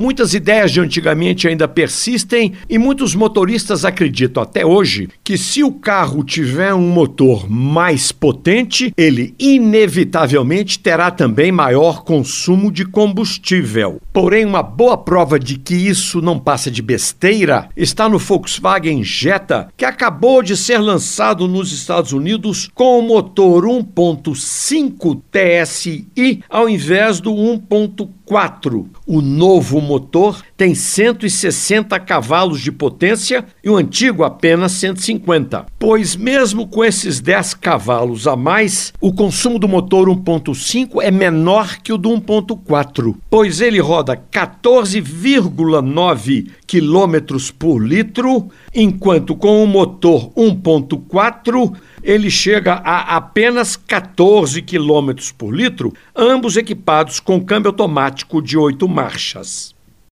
Muitas ideias de antigamente ainda persistem e muitos motoristas acreditam até hoje que se o carro tiver um motor mais potente, ele inevitavelmente terá também maior consumo de combustível. Porém, uma boa prova de que isso não passa de besteira está no Volkswagen Jetta, que acabou de ser lançado nos Estados Unidos com o motor 1.5 TSI ao invés do 1.4. O novo motor tem 160 cavalos de potência e o antigo apenas 150. Pois mesmo com esses 10 cavalos a mais, o consumo do motor 1.5 é menor que o do 1.4, pois ele roda 14,9 km por litro, enquanto com o motor 1.4 ele chega a apenas 14 km por litro, ambos equipados com câmbio automático de 8 marchas.